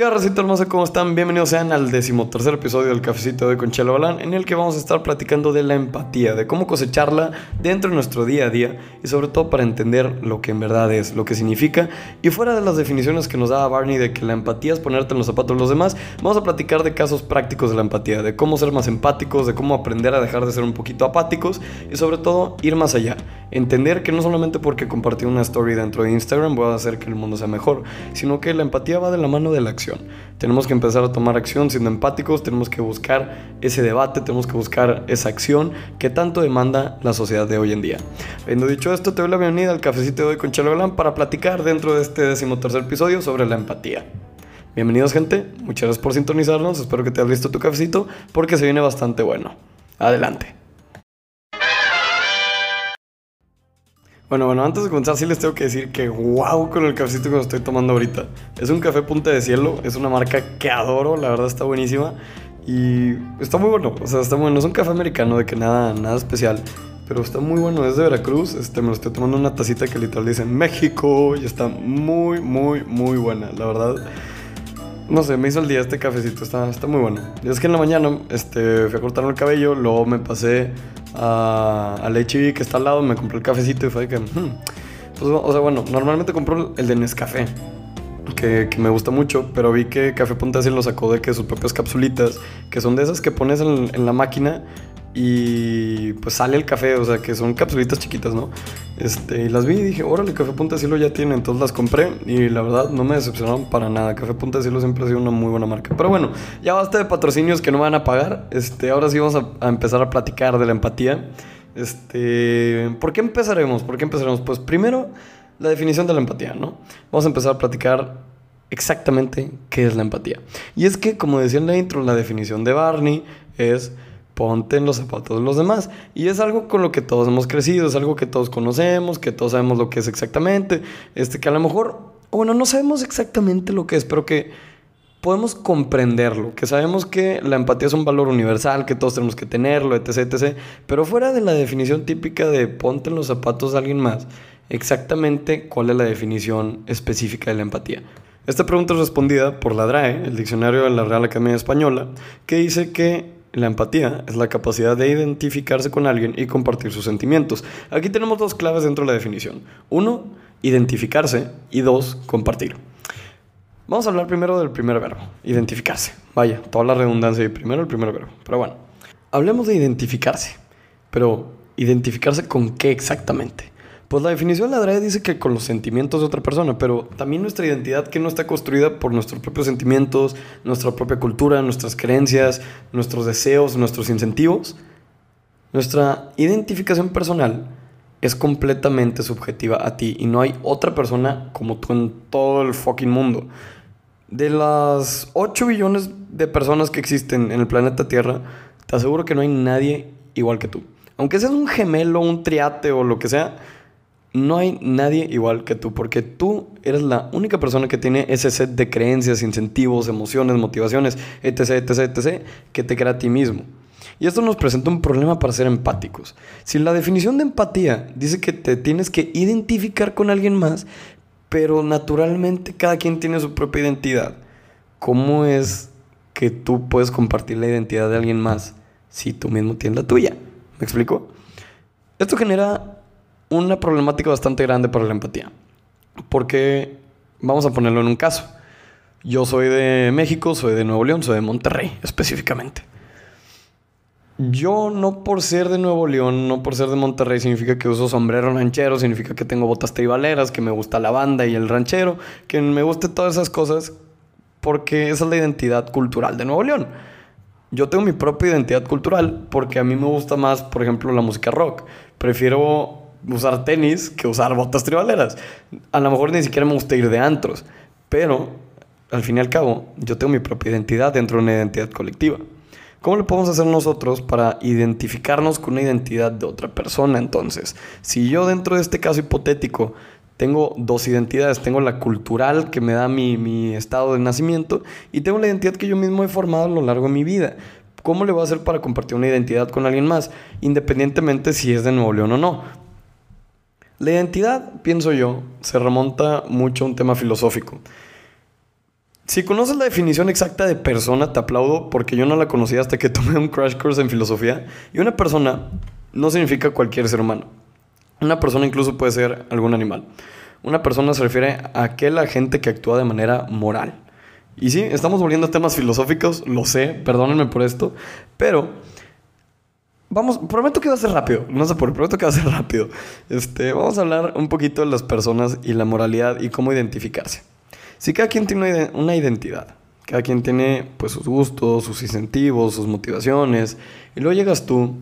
¿Qué racita hermosa? ¿Cómo están? Bienvenidos sean al decimotercer episodio del Cafecito de Conchelo Balán, en el que vamos a estar platicando de la empatía, de cómo cosecharla dentro de nuestro día a día y sobre todo para entender lo que en verdad es, lo que significa y fuera de las definiciones que nos daba Barney de que la empatía es ponerte en los zapatos de los demás, vamos a platicar de casos prácticos de la empatía, de cómo ser más empáticos, de cómo aprender a dejar de ser un poquito apáticos y sobre todo ir más allá. Entender que no solamente porque compartí una story dentro de Instagram voy a hacer que el mundo sea mejor, sino que la empatía va de la mano de la acción. Tenemos que empezar a tomar acción siendo empáticos, tenemos que buscar ese debate, tenemos que buscar esa acción que tanto demanda la sociedad de hoy en día. Habiendo dicho esto, te doy la bienvenida al cafecito de hoy con Chelo Galán para platicar dentro de este decimotercer episodio sobre la empatía. Bienvenidos gente, muchas gracias por sintonizarnos, espero que te hayas listo tu cafecito porque se viene bastante bueno. Adelante. Bueno, bueno, antes de comenzar sí les tengo que decir que wow con el cafecito que me estoy tomando ahorita. Es un café punta de cielo, es una marca que adoro, la verdad está buenísima y está muy bueno, o sea, está bueno, es un café americano de que nada, nada especial, pero está muy bueno, es de Veracruz, este, me lo estoy tomando una tacita que literal dice México y está muy, muy, muy buena, la verdad. No sé, me hizo el día este cafecito, está, está muy bueno. Y es que en la mañana este, fui a cortarme el cabello, luego me pasé a, a la que está al lado, me compré el cafecito y fue que, hmm, pues, o sea, bueno, normalmente compro el de Nescafé, que, que, me gusta mucho, pero vi que Café Punta lo sacó de que sus propias capsulitas, que son de esas que pones en la máquina y pues sale el café, o sea que son capsulitas chiquitas, ¿no? Este, y las vi y dije, órale, Café Punta Cielo ya tiene, entonces las compré y la verdad no me decepcionaron para nada. Café Punta Cielo siempre ha sido una muy buena marca. Pero bueno, ya basta de patrocinios que no me van a pagar. Este, ahora sí vamos a, a empezar a platicar de la empatía. Este, ¿por qué empezaremos? ¿Por qué empezaremos? Pues primero, la definición de la empatía, ¿no? Vamos a empezar a platicar exactamente qué es la empatía. Y es que, como decía en la intro, la definición de Barney es ponte en los zapatos de los demás. Y es algo con lo que todos hemos crecido, es algo que todos conocemos, que todos sabemos lo que es exactamente, este que a lo mejor, bueno, no sabemos exactamente lo que es, pero que podemos comprenderlo, que sabemos que la empatía es un valor universal, que todos tenemos que tenerlo, etc, etc. Pero fuera de la definición típica de ponte en los zapatos de alguien más, exactamente cuál es la definición específica de la empatía. Esta pregunta es respondida por la DRAE, el diccionario de la Real Academia Española, que dice que la empatía es la capacidad de identificarse con alguien y compartir sus sentimientos. Aquí tenemos dos claves dentro de la definición. Uno, identificarse y dos, compartir. Vamos a hablar primero del primer verbo, identificarse. Vaya, toda la redundancia y primero el primer verbo. Pero bueno, hablemos de identificarse. Pero, ¿identificarse con qué exactamente? Pues la definición de la DRAE dice que con los sentimientos de otra persona, pero también nuestra identidad que no está construida por nuestros propios sentimientos, nuestra propia cultura, nuestras creencias, nuestros deseos, nuestros incentivos. Nuestra identificación personal es completamente subjetiva a ti y no hay otra persona como tú en todo el fucking mundo. De las 8 billones de personas que existen en el planeta Tierra, te aseguro que no hay nadie igual que tú. Aunque seas un gemelo, un triate o lo que sea, no hay nadie igual que tú, porque tú eres la única persona que tiene ese set de creencias, incentivos, emociones, motivaciones, etc., etc., etc., que te crea a ti mismo. Y esto nos presenta un problema para ser empáticos. Si la definición de empatía dice que te tienes que identificar con alguien más, pero naturalmente cada quien tiene su propia identidad, ¿cómo es que tú puedes compartir la identidad de alguien más si tú mismo tienes la tuya? ¿Me explico? Esto genera una problemática bastante grande para la empatía. Porque, vamos a ponerlo en un caso. Yo soy de México, soy de Nuevo León, soy de Monterrey específicamente. Yo no por ser de Nuevo León, no por ser de Monterrey, significa que uso sombrero ranchero, significa que tengo botas tribaleras, que me gusta la banda y el ranchero, que me guste todas esas cosas, porque esa es la identidad cultural de Nuevo León. Yo tengo mi propia identidad cultural porque a mí me gusta más, por ejemplo, la música rock. Prefiero usar tenis que usar botas tribaleras. A lo mejor ni siquiera me gusta ir de antros, pero al fin y al cabo yo tengo mi propia identidad dentro de una identidad colectiva. ¿Cómo le podemos hacer nosotros para identificarnos con una identidad de otra persona entonces? Si yo dentro de este caso hipotético tengo dos identidades, tengo la cultural que me da mi, mi estado de nacimiento y tengo la identidad que yo mismo he formado a lo largo de mi vida. ¿Cómo le voy a hacer para compartir una identidad con alguien más? Independientemente si es de Nuevo León o no. La identidad, pienso yo, se remonta mucho a un tema filosófico. Si conoces la definición exacta de persona, te aplaudo porque yo no la conocía hasta que tomé un crash course en filosofía. Y una persona no significa cualquier ser humano. Una persona incluso puede ser algún animal. Una persona se refiere a aquel agente que actúa de manera moral. Y sí, estamos volviendo a temas filosóficos, lo sé, perdónenme por esto, pero vamos, prometo que va a ser rápido, no sé por qué, prometo que va a ser rápido. Este, vamos a hablar un poquito de las personas y la moralidad y cómo identificarse. Si cada quien tiene una identidad, cada quien tiene pues sus gustos, sus incentivos, sus motivaciones, y luego llegas tú,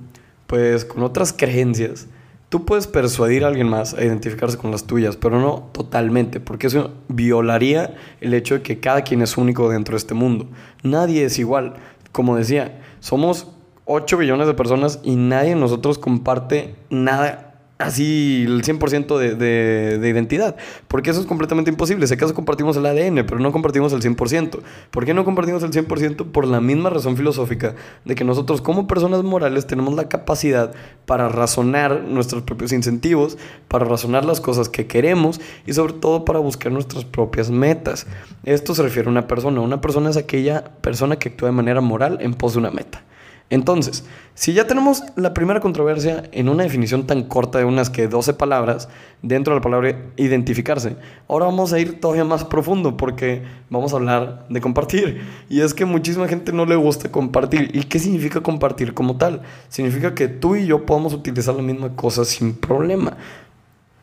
pues con otras creencias, Tú puedes persuadir a alguien más a identificarse con las tuyas, pero no totalmente, porque eso violaría el hecho de que cada quien es único dentro de este mundo. Nadie es igual. Como decía, somos 8 billones de personas y nadie de nosotros comparte nada así el 100% de, de, de, identidad. Porque eso es completamente imposible. Si acaso compartimos el ADN, pero no compartimos el 100%. ¿Por qué no compartimos el 100%? Por la misma razón filosófica de que nosotros como personas morales tenemos la capacidad para razonar nuestros propios incentivos, para razonar las cosas que queremos y sobre todo para buscar nuestras propias metas. Esto se refiere a una persona. Una persona es aquella persona que actúa de manera moral en pos de una meta. Entonces, si ya tenemos la primera controversia en una definición tan corta de unas que 12 palabras, dentro de la palabra identificarse, ahora vamos a ir todavía más profundo porque vamos a hablar de compartir. Y es que muchísima gente no le gusta compartir. ¿Y qué significa compartir como tal? Significa que tú y yo podemos utilizar la misma cosa sin problema.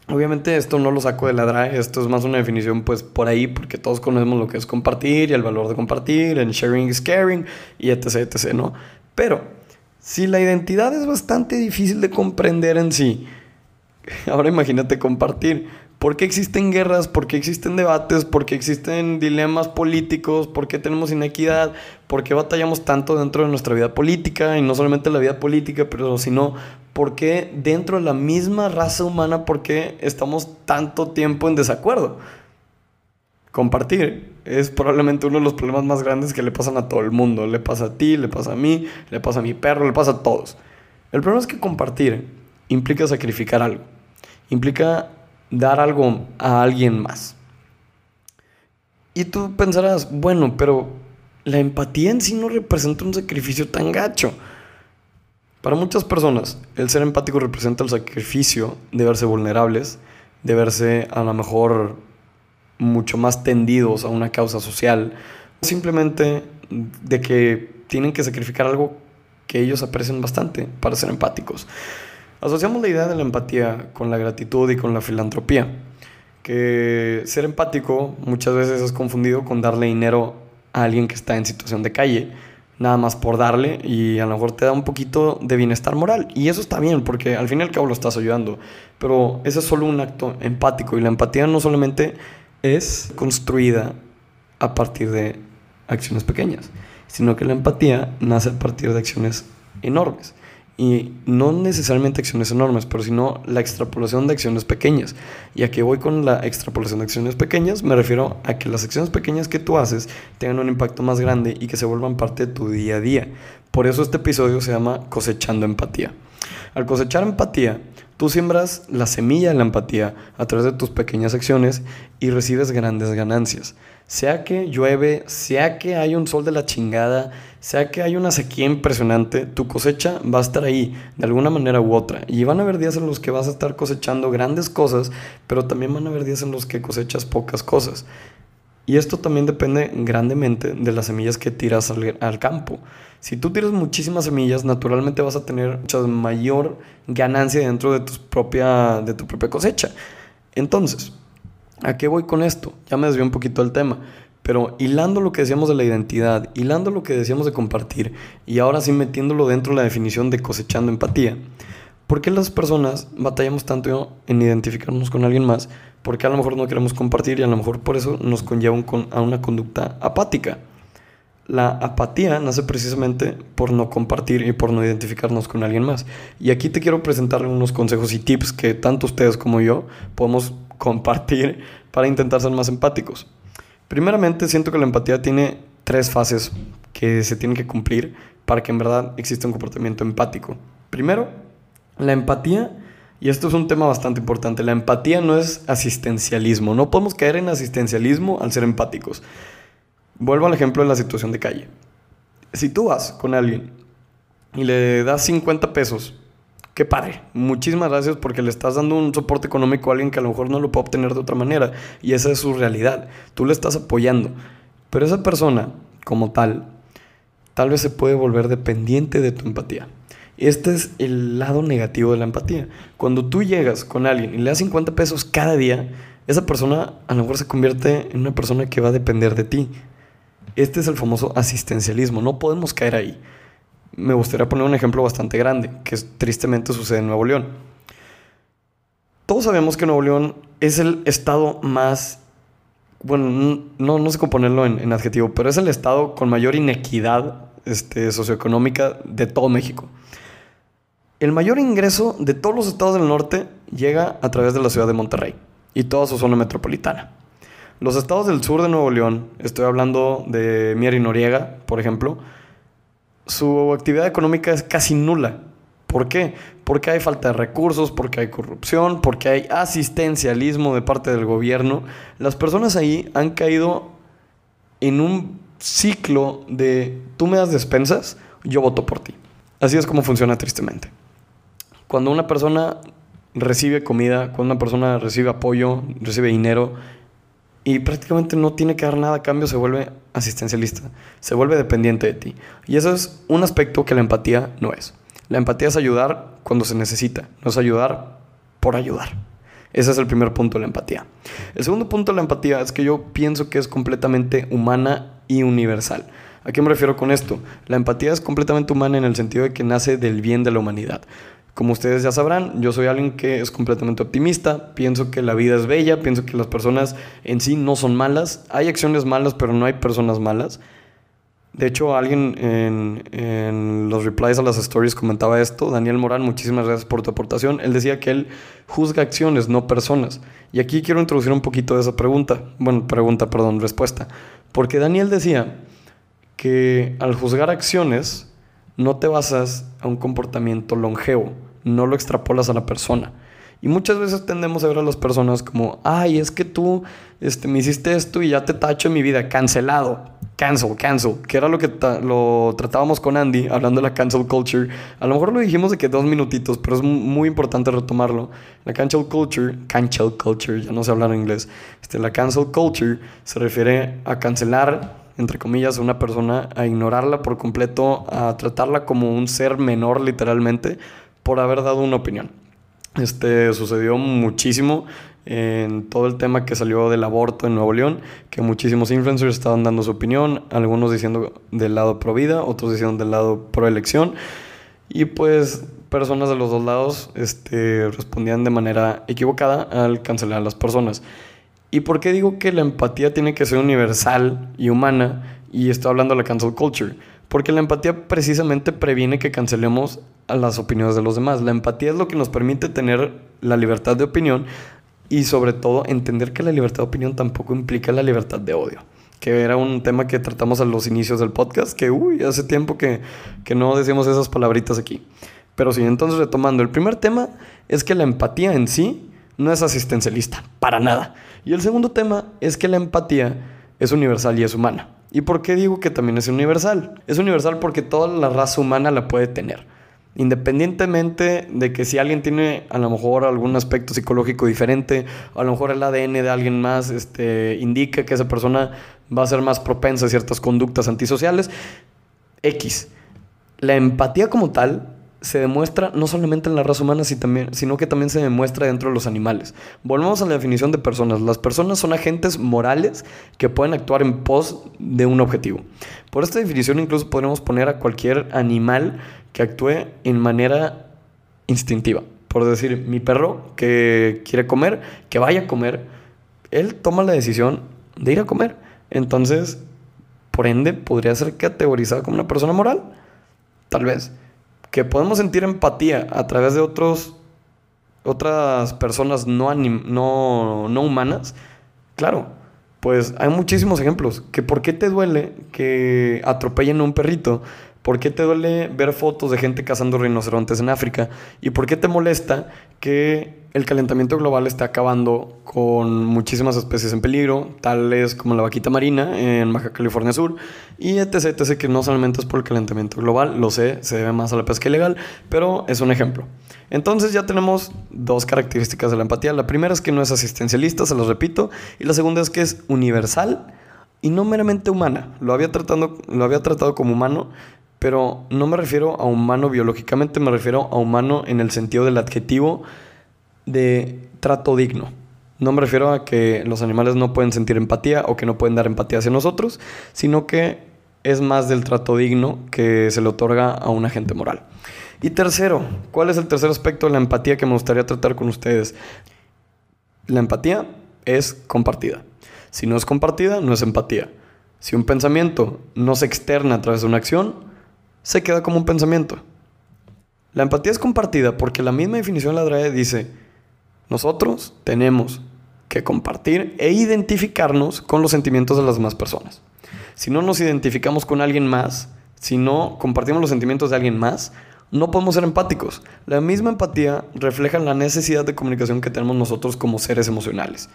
Obviamente esto no lo saco de la DRAE, esto es más una definición pues por ahí, porque todos conocemos lo que es compartir y el valor de compartir, en sharing is caring y etc, etc, ¿no? Pero, si la identidad es bastante difícil de comprender en sí, ahora imagínate compartir. ¿Por qué existen guerras? ¿Por qué existen debates? ¿Por qué existen dilemas políticos? ¿Por qué tenemos inequidad? ¿Por qué batallamos tanto dentro de nuestra vida política? Y no solamente la vida política, pero sino por qué dentro de la misma raza humana, por qué estamos tanto tiempo en desacuerdo compartir es probablemente uno de los problemas más grandes que le pasan a todo el mundo. Le pasa a ti, le pasa a mí, le pasa a mi perro, le pasa a todos. El problema es que compartir implica sacrificar algo. Implica dar algo a alguien más. Y tú pensarás, bueno, pero la empatía en sí no representa un sacrificio tan gacho. Para muchas personas, el ser empático representa el sacrificio de verse vulnerables, de verse a lo mejor mucho más tendidos a una causa social, simplemente de que tienen que sacrificar algo que ellos aprecian bastante para ser empáticos. Asociamos la idea de la empatía con la gratitud y con la filantropía, que ser empático muchas veces es confundido con darle dinero a alguien que está en situación de calle, nada más por darle y a lo mejor te da un poquito de bienestar moral. Y eso está bien porque al fin y al cabo lo estás ayudando, pero ese es solo un acto empático y la empatía no solamente es construida a partir de acciones pequeñas, sino que la empatía nace a partir de acciones enormes. Y no necesariamente acciones enormes, pero sino la extrapolación de acciones pequeñas. Y a voy con la extrapolación de acciones pequeñas, me refiero a que las acciones pequeñas que tú haces tengan un impacto más grande y que se vuelvan parte de tu día a día. Por eso este episodio se llama Cosechando Empatía. Al cosechar empatía, Tú siembras la semilla de la empatía a través de tus pequeñas acciones y recibes grandes ganancias. Sea que llueve, sea que hay un sol de la chingada, sea que hay una sequía impresionante, tu cosecha va a estar ahí de alguna manera u otra. Y van a haber días en los que vas a estar cosechando grandes cosas, pero también van a haber días en los que cosechas pocas cosas. Y esto también depende grandemente de las semillas que tiras al, campo. Si tú tiras muchísimas semillas, naturalmente vas a tener mucha mayor ganancia dentro de, tu propia cosecha. Entonces, ¿a qué voy con esto? Ya me desvió un poquito del tema. Pero hilando lo que decíamos de la identidad, hilando lo que decíamos de compartir, y ahora sí metiéndolo dentro de la definición de cosechando empatía, ¿por qué las personas batallamos tanto en identificarnos con alguien más? Porque a lo mejor no queremos compartir y a lo mejor por eso nos conlleva a una conducta apática. La apatía nace precisamente por no compartir y por no identificarnos con alguien más. Y aquí te quiero presentar unos consejos y tips que tanto ustedes como yo podemos compartir para intentar ser más empáticos. Primeramente, siento que la empatía tiene tres fases que se tienen que cumplir para que en verdad exista un comportamiento empático. Primero, la empatía y esto es un tema bastante importante. La empatía no es asistencialismo. No podemos caer en asistencialismo al ser empáticos. Vuelvo al ejemplo de la situación de calle. Si tú vas con alguien y le das 50 pesos, qué padre. Muchísimas gracias porque le estás dando un soporte económico a alguien que a lo mejor no lo puede obtener de otra manera. Y esa es su realidad. Tú le estás apoyando. Pero esa persona, como tal, tal vez se puede volver dependiente de tu empatía. Este es el lado negativo de la empatía. Cuando tú llegas con alguien y le das 50 pesos cada día, esa persona a lo mejor se convierte en una persona que va a depender de ti. Este es el famoso asistencialismo. No podemos caer ahí. Me gustaría poner un ejemplo bastante grande, que tristemente sucede en Nuevo León. Todos sabemos que Nuevo León es el estado más bueno, no, no sé cómo ponerlo en, adjetivo, pero es el estado con mayor inequidad este, socioeconómica de todo México. El mayor ingreso de todos los estados del norte llega a través de la ciudad de Monterrey y toda su zona metropolitana. Los estados del sur de Nuevo León, estoy hablando de Mier y Noriega, por ejemplo, su actividad económica es casi nula. ¿Por qué? Porque hay falta de recursos, porque hay corrupción, porque hay asistencialismo de parte del gobierno. Las personas ahí han caído en un ciclo de tú me das despensas, yo voto por ti. Así es como funciona tristemente. Cuando una persona recibe comida, cuando una persona recibe apoyo, recibe dinero y prácticamente no tiene que dar nada a cambio, se vuelve asistencialista, se vuelve dependiente de ti. Y eso es un aspecto que la empatía no es. La empatía es ayudar cuando se necesita, no es ayudar por ayudar. Ese es el primer punto de la empatía. El segundo punto de la empatía es que yo pienso que es completamente humana y universal. ¿A qué me refiero con esto? La empatía es completamente humana en el sentido de que nace del bien de la humanidad. Como ustedes ya sabrán, yo soy alguien que es completamente optimista, pienso que la vida es bella, pienso que las personas en sí no son malas, hay acciones malas, pero no hay personas malas. De hecho, alguien en, los replies a las stories comentaba esto. Daniel Morán, muchísimas gracias por tu aportación. Él decía que él juzga acciones, no personas. Y aquí quiero introducir un poquito de esa pregunta. Bueno, pregunta, perdón, respuesta. Porque Daniel decía que al juzgar acciones no te basas a un comportamiento longevo, no lo extrapolas a la persona. Y muchas veces tendemos a ver a las personas como, ay, es que tú este, me hiciste esto y ya te tacho en mi vida, cancelado cancel, cancel, que era lo que lo tratábamos con Andy, hablando de la cancel culture. A lo mejor lo dijimos de que dos minutitos, pero es muy importante retomarlo. La cancel culture, cancel culture, ya no sé hablar en inglés. Este, la cancel culture se refiere a cancelar, entre comillas, a una persona, a ignorarla por completo, a tratarla como un ser menor literalmente, por haber dado una opinión. Este sucedió muchísimo en todo el tema que salió del aborto en Nuevo León, que muchísimos influencers estaban dando su opinión, algunos diciendo del lado pro vida, otros diciendo del lado pro elección, y pues personas de los dos lados este, respondían de manera equivocada al cancelar a las personas. ¿Y por qué digo que la empatía tiene que ser universal y humana? Y estoy hablando de la cancel culture. Porque la empatía precisamente previene que cancelemos las opiniones de los demás. La empatía es lo que nos permite tener la libertad de opinión y sobre todo entender que la libertad de opinión tampoco implica la libertad de odio. Que era un tema que tratamos a los inicios del podcast, que uy, hace tiempo que, que no decíamos esas palabritas aquí. Pero sí, entonces retomando, el primer tema es que la empatía en sí no es asistencialista, para nada. Y el segundo tema es que la empatía es universal y es humana. ¿Y por qué digo que también es universal? Es universal porque toda la raza humana la puede tener. Independientemente de que si alguien tiene a lo mejor algún aspecto psicológico diferente, a lo mejor el ADN de alguien más este, indica que esa persona va a ser más propensa a ciertas conductas antisociales, X. La empatía como tal se demuestra no solamente en la raza humana, sino que también se demuestra dentro de los animales. Volvemos a la definición de personas. Las personas son agentes morales que pueden actuar en pos de un objetivo. Por esta definición incluso podemos poner a cualquier animal que actúe en manera instintiva. Por decir, mi perro que quiere comer, que vaya a comer, él toma la decisión de ir a comer. Entonces, por ende, podría ser categorizado como una persona moral. Tal vez que podemos sentir empatía a través de otros, otras personas no, no, no humanas, claro, pues hay muchísimos ejemplos. Que por qué te duele que atropellen a un perrito, ¿Por qué te duele ver fotos de gente cazando rinocerontes en África? ¿Y por qué te molesta que el calentamiento global está acabando con muchísimas especies en peligro, tales como la vaquita marina en Baja California Sur, y etc, etc, que no solamente es por el calentamiento global, lo sé, se debe más a la pesca ilegal, pero es un ejemplo. Entonces ya tenemos dos características de la empatía. La primera es que no es asistencialista, se los repito, y la segunda es que es universal y no meramente humana. Lo había, tratando, lo había tratado como humano, pero no me refiero a humano biológicamente, me refiero a humano en el sentido del adjetivo de trato digno. No me refiero a que los animales no pueden sentir empatía o que no pueden dar empatía hacia nosotros, sino que es más del trato digno que se le otorga a un agente moral. Y tercero, ¿cuál es el tercer aspecto de la empatía que me gustaría tratar con ustedes? La empatía es compartida. Si no es compartida, no es empatía. Si un pensamiento no se externa a través de una acción, se queda como un pensamiento. La empatía es compartida porque la misma definición de la DRAE dice, nosotros tenemos que compartir e identificarnos con los sentimientos de las demás personas. Si no nos identificamos con alguien más, si no compartimos los sentimientos de alguien más, no podemos ser empáticos. La misma empatía refleja la necesidad de comunicación que tenemos nosotros como seres emocionales.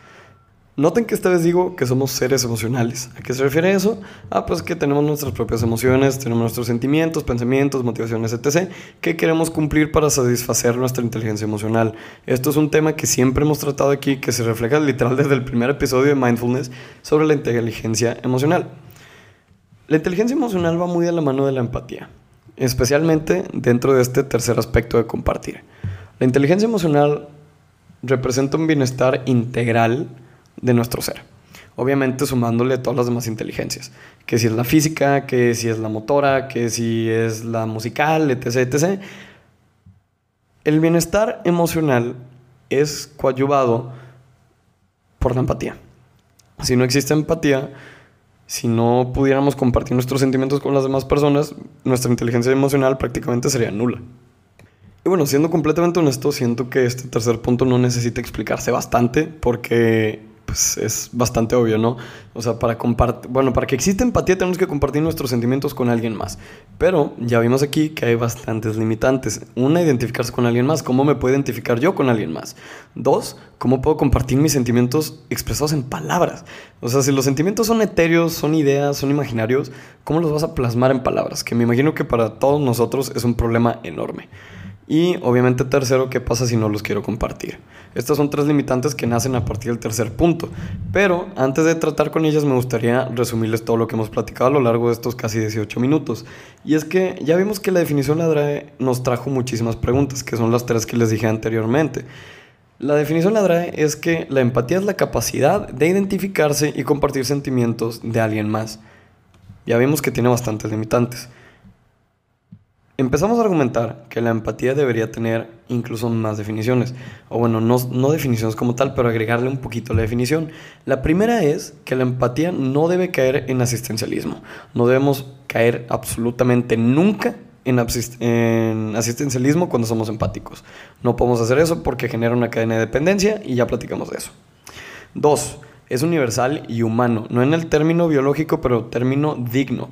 Noten que esta vez digo que somos seres emocionales. ¿A qué se refiere eso? Ah, pues que tenemos nuestras propias emociones, tenemos nuestros sentimientos, pensamientos, motivaciones, etc., que queremos cumplir para satisfacer nuestra inteligencia emocional. Esto es un tema que siempre hemos tratado aquí, que se refleja literal desde el primer episodio de Mindfulness sobre la inteligencia emocional. La inteligencia emocional va muy de la mano de la empatía, especialmente dentro de este tercer aspecto de compartir. La inteligencia emocional representa un bienestar integral, de nuestro ser. Obviamente sumándole todas las demás inteligencias, que si es la física, que si es la motora, que si es la musical, etc. etc. El bienestar emocional es coadyuvado por la empatía. Si no existe empatía, si no pudiéramos compartir nuestros sentimientos con las demás personas, nuestra inteligencia emocional prácticamente sería nula. Y bueno, siendo completamente honesto, siento que este tercer punto no necesita explicarse bastante porque pues es bastante obvio, ¿no? O sea, para compartir, bueno, para que exista empatía tenemos que compartir nuestros sentimientos con alguien más. Pero ya vimos aquí que hay bastantes limitantes. Una, identificarse con alguien más. ¿Cómo me puedo identificar yo con alguien más? Dos, ¿cómo puedo compartir mis sentimientos expresados en palabras? O sea, si los sentimientos son etéreos, son ideas, son imaginarios, ¿cómo los vas a plasmar en palabras? Que me imagino que para todos nosotros es un problema enorme. Y obviamente tercero, ¿qué pasa si no los quiero compartir? Estas son tres limitantes que nacen a partir del tercer punto. Pero antes de tratar con ellas me gustaría resumirles todo lo que hemos platicado a lo largo de estos casi 18 minutos. Y es que ya vimos que la definición de la DRAE nos trajo muchísimas preguntas, que son las tres que les dije anteriormente. La definición de la DRAE es que la empatía es la capacidad de identificarse y compartir sentimientos de alguien más. Ya vimos que tiene bastantes limitantes. Empezamos a argumentar que la empatía debería tener incluso más definiciones, o bueno, no, no, definiciones como tal, pero agregarle un poquito la definición. La primera es que la empatía no debe caer en asistencialismo, no debemos caer absolutamente nunca en, en asistencialismo cuando somos empáticos. No podemos hacer eso porque genera una cadena de dependencia y ya platicamos de eso. Dos, es universal y humano, no en el término biológico, pero término digno.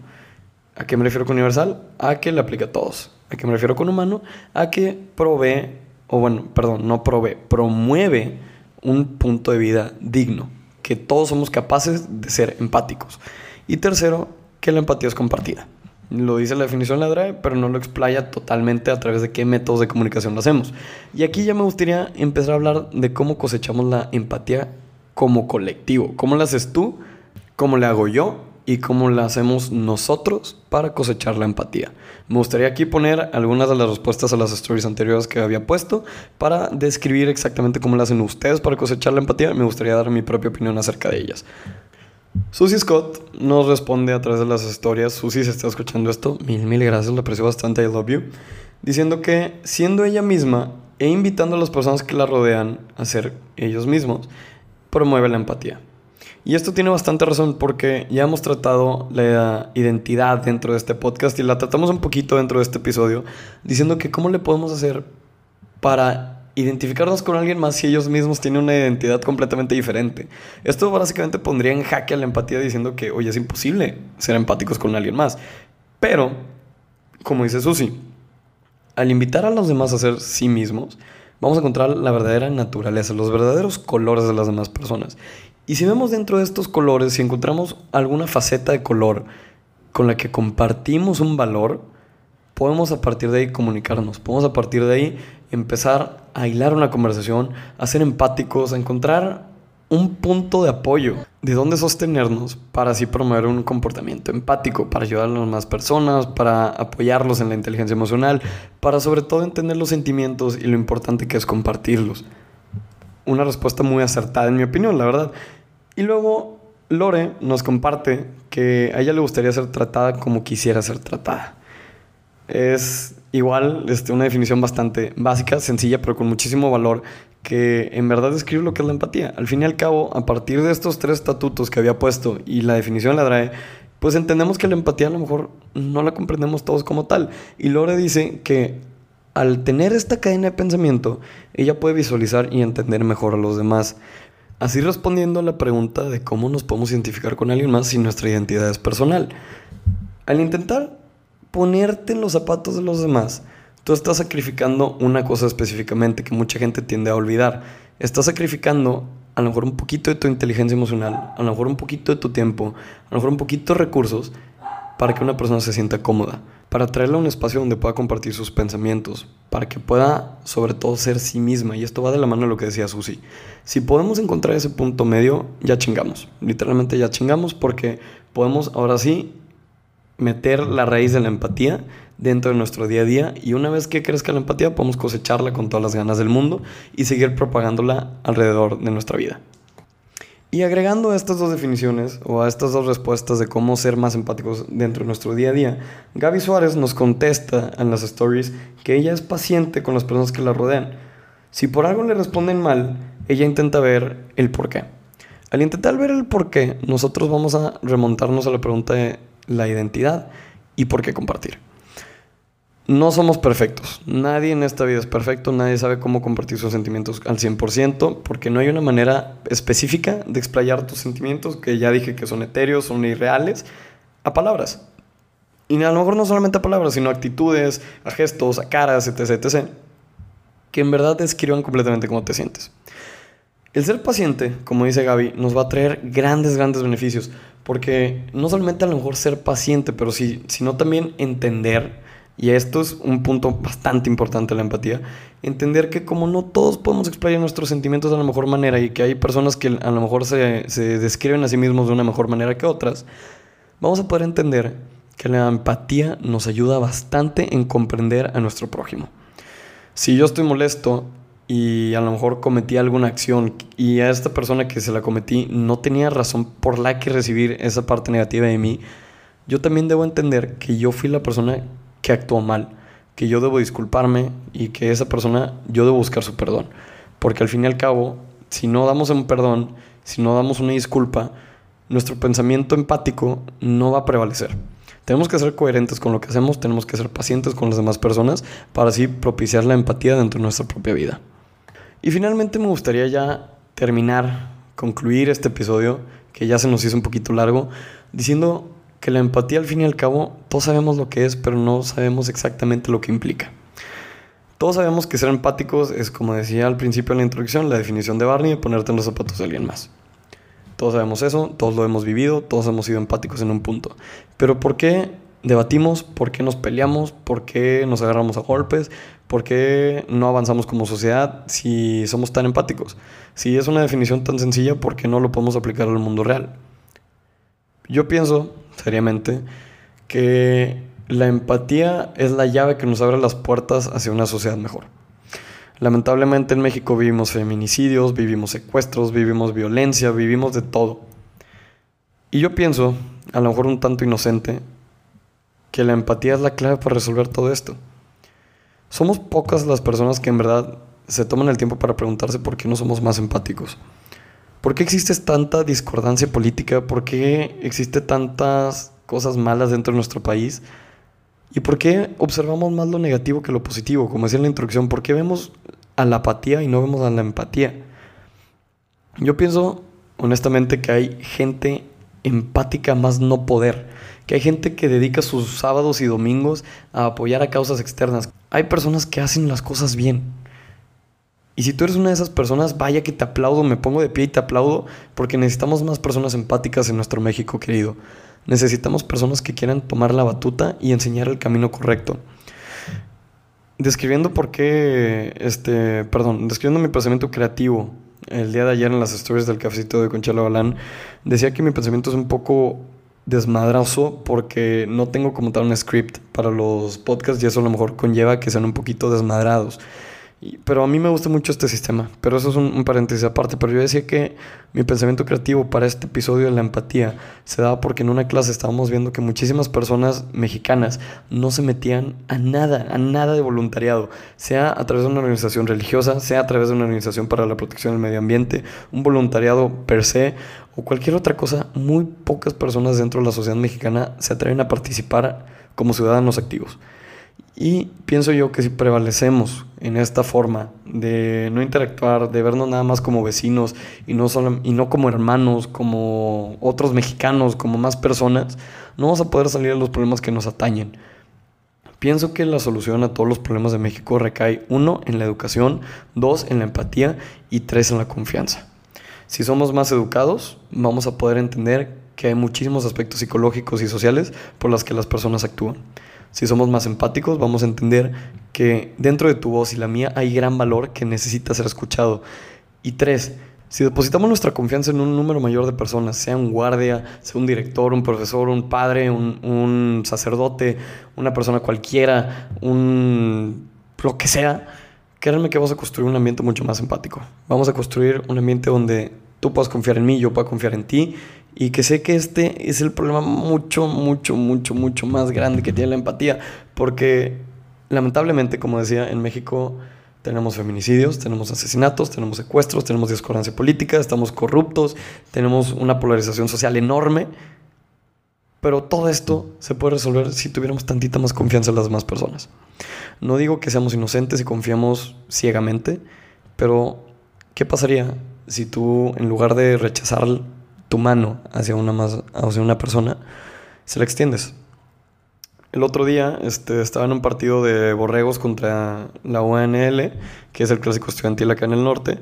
¿A qué me refiero con universal? A que le aplica a todos. ¿A qué me refiero con humano? A que provee, o bueno, perdón, no provee, promueve un punto de vida digno, que todos somos capaces de ser empáticos. Y tercero, que la empatía es compartida. Lo dice la definición de la DRAE, pero no lo explaya totalmente a través de qué métodos de comunicación lo hacemos. Y aquí ya me gustaría empezar a hablar de cómo cosechamos la empatía como colectivo. ¿Cómo la haces tú? ¿Cómo le hago yo? Y cómo la hacemos nosotros para cosechar la empatía. Me gustaría aquí poner algunas de las respuestas a las stories anteriores que había puesto para describir exactamente cómo la hacen ustedes para cosechar la empatía. Me gustaría dar mi propia opinión acerca de ellas. Susie Scott nos responde a través de las historias. Susie, se está escuchando esto, mil, mil gracias, lo aprecio bastante, I love you. Diciendo que siendo ella misma e invitando a las personas que la rodean a ser ellos mismos, promueve la empatía. Y esto tiene bastante razón porque ya hemos tratado la identidad dentro de este podcast y la tratamos un poquito dentro de este episodio, diciendo que cómo le podemos hacer para identificarnos con alguien más si ellos mismos tienen una identidad completamente diferente. Esto básicamente pondría en jaque a la empatía diciendo que, oye, es imposible ser empáticos con alguien más. Pero como dice Susi, al invitar a los demás a ser sí mismos, vamos a encontrar la verdadera naturaleza, los verdaderos colores de las demás personas. Y si vemos dentro de estos colores, si encontramos alguna faceta de color con la que compartimos un valor, podemos a partir de ahí comunicarnos, podemos a partir de ahí empezar a hilar una conversación, a ser empáticos, a encontrar un punto de apoyo, de dónde sostenernos para así promover un comportamiento empático, para ayudar a las demás personas, para apoyarlos en la inteligencia emocional, para sobre todo entender los sentimientos y lo importante que es compartirlos. Una respuesta muy acertada en mi opinión, la verdad. Y luego Lore nos comparte que a ella le gustaría ser tratada como quisiera ser tratada es igual este, una definición bastante básica, sencilla, pero con muchísimo valor, que en verdad describe lo que es la empatía. Al fin y al cabo, a partir de estos tres estatutos que había puesto y la definición la trae, pues entendemos que la empatía a lo mejor no la comprendemos todos como tal. Y Lore dice que al tener esta cadena de pensamiento, ella puede visualizar y entender mejor a los demás. Así respondiendo a la pregunta de cómo nos podemos identificar con alguien más si nuestra identidad es personal. Al intentar ponerte en los zapatos de los demás, tú estás sacrificando una cosa específicamente que mucha gente tiende a olvidar. Estás sacrificando a lo mejor un poquito de tu inteligencia emocional, a lo mejor un poquito de tu tiempo, a lo mejor un poquito de recursos para que una persona se sienta cómoda, para traerla a un espacio donde pueda compartir sus pensamientos, para que pueda sobre todo ser sí misma. Y esto va de la mano de lo que decía Susi. Si podemos encontrar ese punto medio, ya chingamos. Literalmente ya chingamos porque podemos ahora sí meter la raíz de la empatía dentro de nuestro día a día y una vez que crezca la empatía podemos cosecharla con todas las ganas del mundo y seguir propagándola alrededor de nuestra vida. Y agregando a estas dos definiciones o a estas dos respuestas de cómo ser más empáticos dentro de nuestro día a día, Gaby Suárez nos contesta en las stories que ella es paciente con las personas que la rodean. Si por algo le responden mal, ella intenta ver el por qué. Al intentar ver el por qué, nosotros vamos a remontarnos a la pregunta de la identidad y por qué compartir. No somos perfectos. Nadie en esta vida es perfecto. Nadie sabe cómo compartir sus sentimientos al 100% porque no hay una manera específica de explayar tus sentimientos que ya dije que son etéreos, son irreales, a palabras. Y a lo mejor no solamente a palabras, sino a actitudes, a gestos, a caras, etc, etc. Que en verdad describan completamente cómo te sientes. El ser paciente, como dice Gaby, nos va a traer grandes, grandes beneficios. Porque no solamente a lo mejor ser paciente, pero sí, sino también entender, y esto es un punto bastante importante la empatía, entender que como no todos podemos explayar nuestros sentimientos de la mejor manera y que hay personas que a lo mejor se, se describen a sí mismos de una mejor manera que otras, vamos a poder entender que la empatía nos ayuda bastante en comprender a nuestro prójimo. Si yo estoy molesto y a lo mejor cometí alguna acción y a esta persona que se la cometí no tenía razón por la que recibir esa parte negativa de mí, yo también debo entender que yo fui la persona que actuó mal, que yo debo disculparme y que esa persona yo debo buscar su perdón. Porque al fin y al cabo, si no damos un perdón, si no damos una disculpa, nuestro pensamiento empático no va a prevalecer. Tenemos que ser coherentes con lo que hacemos, tenemos que ser pacientes con las demás personas para así propiciar la empatía dentro de nuestra propia vida. Y finalmente me gustaría ya terminar, concluir este episodio, que ya se nos hizo un poquito largo, diciendo que la empatía al fin y al cabo todos sabemos lo que es, pero no sabemos exactamente lo que implica. Todos sabemos que ser empáticos es, como decía al principio de la introducción, la definición de Barney de ponerte en los zapatos de alguien más. Todos sabemos eso, todos lo hemos vivido, todos hemos sido empáticos en un punto. Pero ¿por qué debatimos? ¿Por qué nos peleamos? ¿Por qué nos agarramos a golpes? ¿Por qué no avanzamos como sociedad si somos tan empáticos? Si es una definición tan sencilla, ¿por qué no lo podemos aplicar al mundo real? Yo pienso, seriamente, que la empatía es la llave que nos abre las puertas hacia una sociedad mejor. Lamentablemente en México vivimos feminicidios, vivimos secuestros, vivimos violencia, vivimos de todo. Y yo pienso, a lo mejor un tanto inocente, que la empatía es la clave para resolver todo esto. Somos pocas las personas que en verdad se toman el tiempo para preguntarse por qué no somos más empáticos. ¿Por qué existe tanta discordancia política? ¿Por qué existe tantas cosas malas dentro de nuestro país? ¿Y por qué observamos más lo negativo que lo positivo? Como decía en la introducción, ¿por qué vemos a la apatía y no vemos a la empatía? Yo pienso honestamente que hay gente empática más no poder que hay gente que dedica sus sábados y domingos a apoyar a causas externas. Hay personas que hacen las cosas bien. Y si tú eres una de esas personas, vaya que te aplaudo, me pongo de pie y te aplaudo, porque necesitamos más personas empáticas en nuestro México querido. Necesitamos personas que quieran tomar la batuta y enseñar el camino correcto. Describiendo por qué, este, perdón, describiendo mi pensamiento creativo el día de ayer en las stories del cafecito de Conchalo Balán, decía que mi pensamiento es un poco desmadrazo porque no tengo como tal un script para los podcasts y eso a lo mejor conlleva que sean un poquito desmadrados pero a mí me gusta mucho este sistema. Pero eso es un, paréntesis aparte. Pero yo decía que mi pensamiento creativo para este episodio de la empatía se daba porque en una clase estábamos viendo que muchísimas personas mexicanas no se metían a nada, a nada de voluntariado. Sea a través de una organización religiosa, sea a través de una organización para la protección del medio ambiente, un voluntariado per se o cualquier otra cosa. Muy pocas personas dentro de la sociedad mexicana se atreven a participar como ciudadanos activos. Y pienso yo que si prevalecemos en esta forma de no interactuar, de vernos nada más como vecinos y no, solo, y no como hermanos, como otros mexicanos, como más personas, no vamos a poder salir de los problemas que nos atañen. Pienso que la solución a todos los problemas de México recae, uno, en la educación, dos, en la empatía y tres, en la confianza. Si somos más educados, vamos a poder entender que hay muchísimos aspectos psicológicos y sociales por los que las personas actúan. Si somos más empáticos, vamos a entender que dentro de tu voz y la mía hay gran valor que necesita ser escuchado. Y tres, si depositamos nuestra confianza en un número mayor de personas, sea un guardia, sea un director, un profesor, un padre, un, sacerdote, una persona cualquiera, un lo que sea, créanme que vamos a construir un ambiente mucho más empático. Vamos a construir un ambiente donde tú puedas confiar en mí, yo pueda confiar en ti y que sé que este es el problema mucho, mucho, mucho, mucho más grande que tiene la empatía. Porque lamentablemente, como decía, en México tenemos feminicidios, tenemos asesinatos, tenemos secuestros, tenemos discordancia política, estamos corruptos, tenemos una polarización social enorme. Pero todo esto se puede resolver si tuviéramos tantita más confianza en las demás personas. No digo que seamos inocentes y confiamos ciegamente, pero ¿qué pasaría si tú, en lugar de rechazar tu mano hacia una, más, hacia una persona, se la extiendes. El otro día este, estaba en un partido de borregos contra la UNL, que es el clásico estudiantil acá en el norte,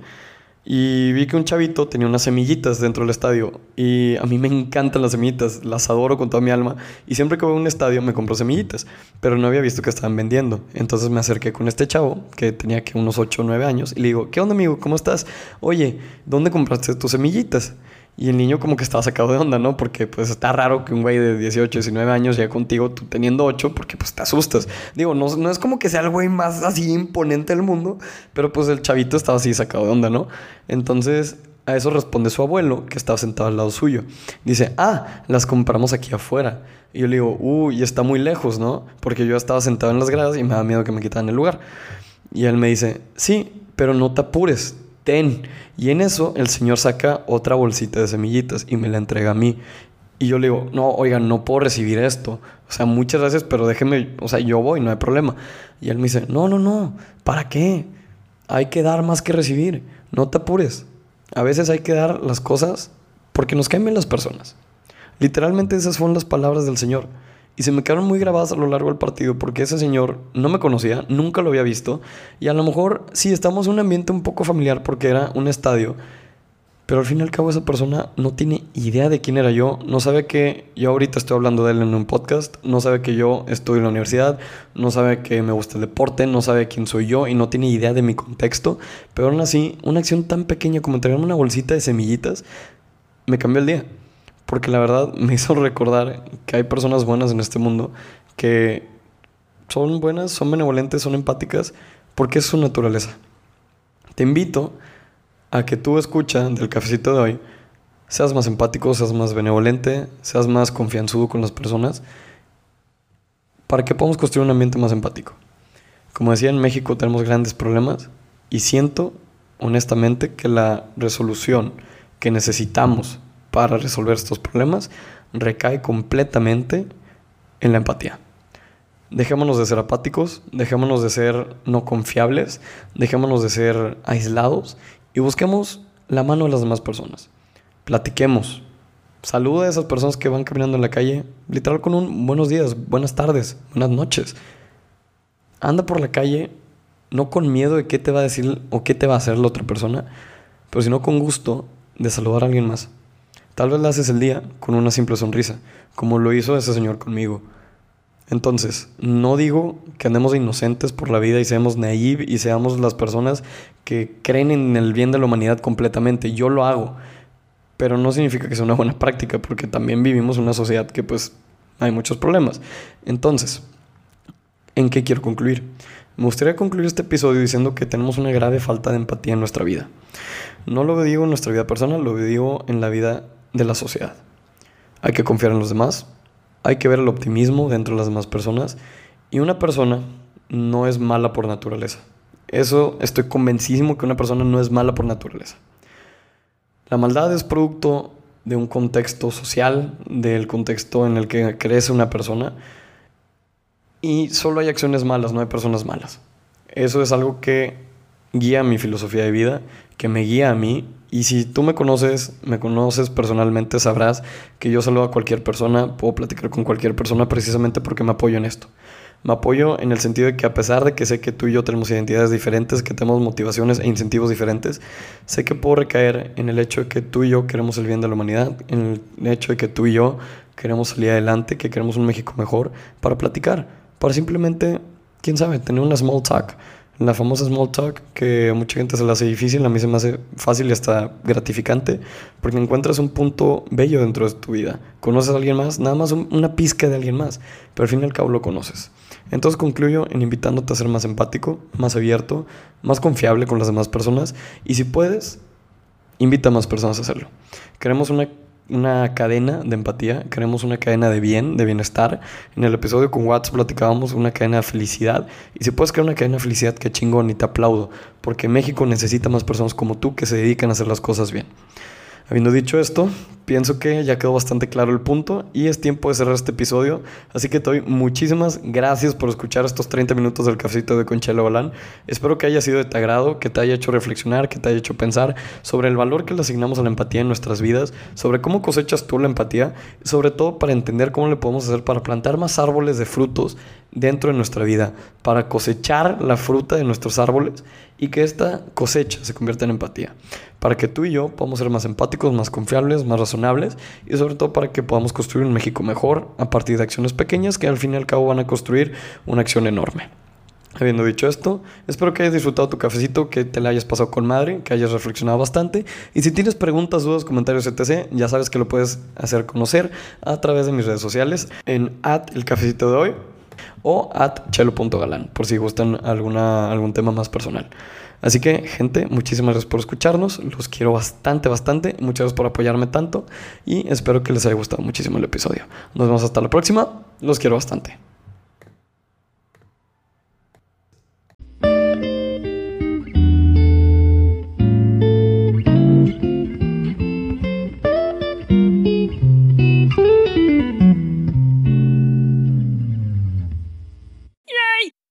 y vi que un chavito tenía unas semillitas dentro del estadio. Y a mí me encantan las semillitas, las adoro con toda mi alma. Y siempre que voy a un estadio me compro semillitas, pero no había visto que estaban vendiendo. Entonces me acerqué con este chavo, que tenía que unos 8 o 9 años, y le digo, ¿qué onda amigo? ¿Cómo estás? Oye, ¿dónde compraste tus semillitas? Y el niño como que estaba sacado de onda, ¿no? Porque pues está raro que un güey de 18, 19 años llegue contigo tú teniendo 8 porque pues te asustas. Digo, no, no es como que sea el güey más así imponente del mundo, pero pues el chavito estaba así sacado de onda, ¿no? Entonces a eso responde su abuelo que estaba sentado al lado suyo. Dice, ah, las compramos aquí afuera. Y yo le digo, uy, está muy lejos, ¿no? Porque yo estaba sentado en las gradas y me da miedo que me quitaran el lugar. Y él me dice, sí, pero no te apures, ten. Y en eso el señor saca otra bolsita de semillitas y me la entrega a mí. Y yo le digo, no, oigan, no puedo recibir esto. O sea, muchas gracias, pero déjeme, o sea, yo voy, no hay problema. Y él me dice, no, no, no, ¿para qué? Hay que dar más que recibir. No te apures. A veces hay que dar las cosas porque nos caen las personas. Literalmente esas fueron las palabras del Señor. Y se me quedaron muy grabadas a lo largo del partido porque ese señor no me conocía, nunca lo había visto. Y a lo mejor sí estamos en un ambiente un poco familiar porque era un estadio. Pero al fin y al cabo esa persona no tiene idea de quién era yo, no sabe que yo ahorita estoy hablando de él en un podcast, no sabe que yo estoy en la universidad, no sabe que me gusta el deporte, no sabe quién soy yo y no tiene idea de mi contexto. Pero aún así, una acción tan pequeña como entregarme una bolsita de semillitas me cambió el día porque la verdad me hizo recordar que hay personas buenas en este mundo que son buenas, son benevolentes, son empáticas, porque es su naturaleza. Te invito a que tú escucha del cafecito de hoy, seas más empático, seas más benevolente, seas más confianzudo con las personas, para que podamos construir un ambiente más empático. Como decía, en México tenemos grandes problemas y siento honestamente que la resolución que necesitamos para resolver estos problemas recae completamente en la empatía. Dejémonos de ser apáticos, dejémonos de ser no confiables, dejémonos de ser aislados y busquemos la mano de las demás personas. Platiquemos, Saluda a esas personas que van caminando en la calle, literal con un buenos días, buenas tardes, buenas noches. Anda por la calle, no con miedo de qué te va a decir o qué te va a hacer la otra persona, pero sino con gusto de saludar a alguien más. Tal vez le haces el día con una simple sonrisa, como lo hizo ese señor conmigo. Entonces, no digo que andemos inocentes por la vida y seamos naive y seamos las personas que creen en el bien de la humanidad completamente. Yo lo hago, pero no significa que sea una buena práctica, porque también vivimos una sociedad que pues hay muchos problemas. Entonces, ¿en qué quiero concluir? Me gustaría concluir este episodio diciendo que tenemos una grave falta de empatía en nuestra vida. No lo digo en nuestra vida personal, lo digo en la vida de la sociedad. Hay que confiar en los demás, hay que ver el optimismo dentro de las demás personas y una persona no es mala por naturaleza. Eso estoy convencidísimo que una persona no es mala por naturaleza. La maldad es producto de un contexto social, del contexto en el que crece una persona y solo hay acciones malas, no hay personas malas. Eso es algo que guía mi filosofía de vida, que me guía a mí y si tú me conoces, me conoces personalmente, sabrás que yo saludo a cualquier persona, puedo platicar con cualquier persona precisamente porque me apoyo en esto. Me apoyo en el sentido de que a pesar de que sé que tú y yo tenemos identidades diferentes, que tenemos motivaciones e incentivos diferentes, sé que puedo recaer en el hecho de que tú y yo queremos el bien de la humanidad, en el hecho de que tú y yo queremos salir adelante, que queremos un México mejor, para platicar, para simplemente, quién sabe, tener una small talk la famosa small talk, que a mucha gente se le hace difícil, a mí se me hace fácil y hasta gratificante, porque encuentras un punto bello dentro de tu vida. Conoces a alguien más, nada más una pizca de alguien más, pero al fin y al cabo lo conoces. Entonces concluyo en invitándote a ser más empático, más abierto, más confiable con las demás personas y si puedes, invita a más personas a hacerlo. Queremos una una cadena de empatía, queremos una cadena de bien, de bienestar. En el episodio con Watts platicábamos una cadena de felicidad. Y si puedes crear una cadena de felicidad, qué chingón y te aplaudo, porque México necesita más personas como tú que se dedican a hacer las cosas bien. Habiendo dicho esto, pienso que ya quedó bastante claro el punto y es tiempo de cerrar este episodio. Así que te doy muchísimas gracias por escuchar estos 30 minutos del cafecito de Conchelo Balán. Espero que haya sido de tu agrado, que te haya hecho reflexionar, que te haya hecho pensar sobre el valor que le asignamos a la empatía en nuestras vidas, sobre cómo cosechas tú la empatía, sobre todo para entender cómo le podemos hacer para plantar más árboles de frutos dentro de nuestra vida, para cosechar la fruta de nuestros árboles y que esta cosecha se convierta en empatía, para que tú y yo podamos ser más empáticos, más confiables, más y sobre todo para que podamos construir un México mejor a partir de acciones pequeñas que al fin y al cabo van a construir una acción enorme. Habiendo dicho esto, espero que hayas disfrutado tu cafecito, que te la hayas pasado con madre, que hayas reflexionado bastante. Y si tienes preguntas, dudas, comentarios, etc., ya sabes que lo puedes hacer conocer a través de mis redes sociales en at el cafecito de hoy o at chelo.galán, por si gustan alguna, algún tema más personal. Así que, gente, muchísimas gracias por escucharnos. Los quiero bastante, bastante. Muchas gracias por apoyarme tanto. Y espero que les haya gustado muchísimo el episodio. Nos vemos hasta la próxima. Los quiero bastante.